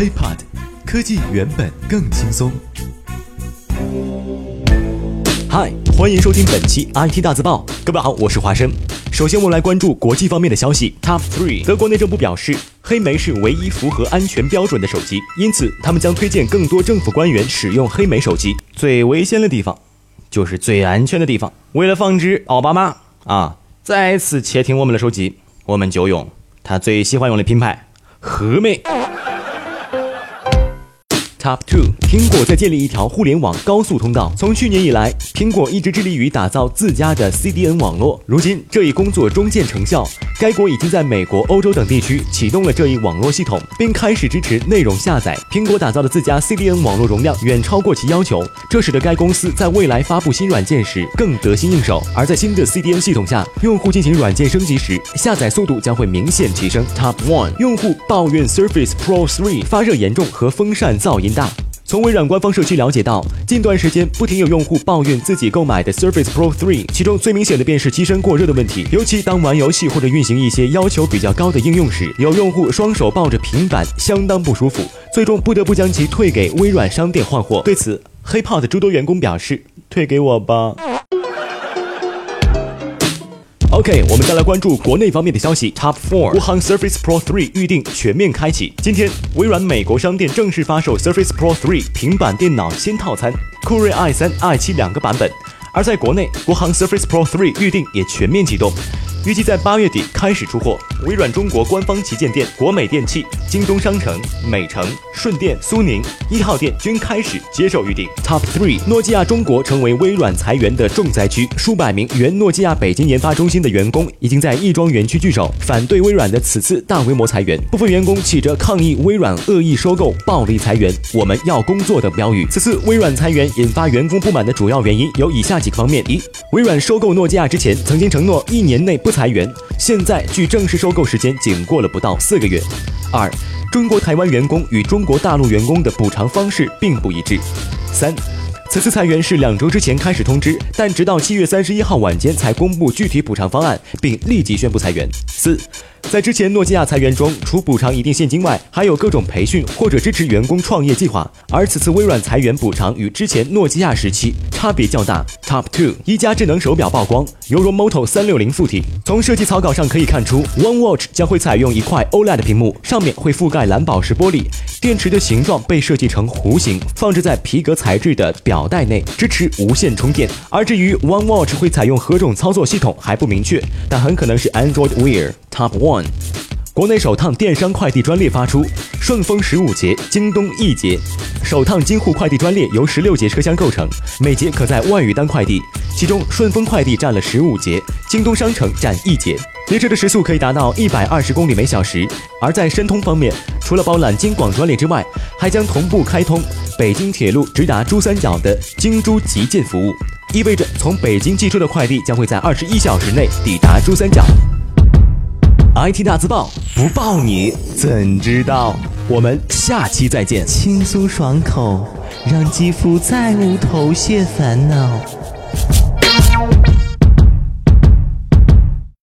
HeyPod，科技原本更轻松。嗨，欢迎收听本期 IT 大字报。各位好，我是华生。首先，我们来关注国际方面的消息。Top three，德国内政部表示，黑莓是唯一符合安全标准的手机，因此他们将推荐更多政府官员使用黑莓手机。最危险的地方，就是最安全的地方。为了防止奥巴马啊再次窃听我们的手机，我们就用他最喜欢用的品牌黑莓。Top two，苹果在建立一条互联网高速通道。从去年以来，苹果一直致力于打造自家的 CDN 网络。如今，这一工作终见成效。该国已经在美国、欧洲等地区启动了这一网络系统，并开始支持内容下载。苹果打造的自家 CDN 网络容量远超过其要求，这使得该公司在未来发布新软件时更得心应手。而在新的 CDN 系统下，用户进行软件升级时，下载速度将会明显提升。Top one，用户抱怨 Surface Pro 3发热严重和风扇噪音。大。从微软官方社区了解到，近段时间不停有用户抱怨自己购买的 Surface Pro 3，其中最明显的便是机身过热的问题。尤其当玩游戏或者运行一些要求比较高的应用时，有用户双手抱着平板相当不舒服，最终不得不将其退给微软商店换货。对此，Hiphop 诸多员工表示：“退给我吧。” OK，我们再来关注国内方面的消息。Top Four，国行 Surface Pro 3预定全面开启。今天，微软美国商店正式发售 Surface Pro 3平板电脑新套餐，酷睿 i 三、i 七两个版本。而在国内，国行 Surface Pro 3预定也全面启动。预计在八月底开始出货。微软中国官方旗舰店国美电器、京东商城、美城、顺电、苏宁一号店均开始接受预订。Top three，诺基亚中国成为微软裁员的重灾区，数百名原诺基亚北京研发中心的员工已经在亦庄园区聚首，反对微软的此次大规模裁员。部分员工起着抗议微软恶意收购、暴力裁员、我们要工作的标语。此次微软裁员引发员工不满的主要原因有以下几个方面：一，微软收购诺基亚之前曾经承诺一年内不。裁员，现在距正式收购时间仅过了不到四个月。二，中国台湾员工与中国大陆员工的补偿方式并不一致。三。此次裁员是两周之前开始通知，但直到七月三十一号晚间才公布具体补偿方案，并立即宣布裁员。四，在之前诺基亚裁员中，除补偿一定现金外，还有各种培训或者支持员工创业计划。而此次微软裁员补偿与之前诺基亚时期差别较大。Top two，一加智能手表曝光，犹如 Moto 三六零附体。从设计草稿上可以看出，One Watch 将会采用一块 OLED 屏幕，上面会覆盖蓝宝石玻璃，电池的形状被设计成弧形，放置在皮革材质的表。带内支持无线充电，而至于 One Watch 会采用何种操作系统还不明确，但很可能是 Android Wear Top One。国内首趟电商快递专列发出，顺丰十五节，京东一节。首趟京沪快递专列由十六节车厢构成，每节可载万余单快递，其中顺丰快递占了十五节，京东商城占一节。列车的时速可以达到一百二十公里每小时。而在申通方面，除了包揽京广专列之外，还将同步开通北京铁路直达珠三角的京珠急件服务，意味着从北京寄出的快递将会在二十一小时内抵达珠三角。IT 大字报不报你怎知道？我们下期再见。轻松爽口，让肌肤再无头屑烦恼。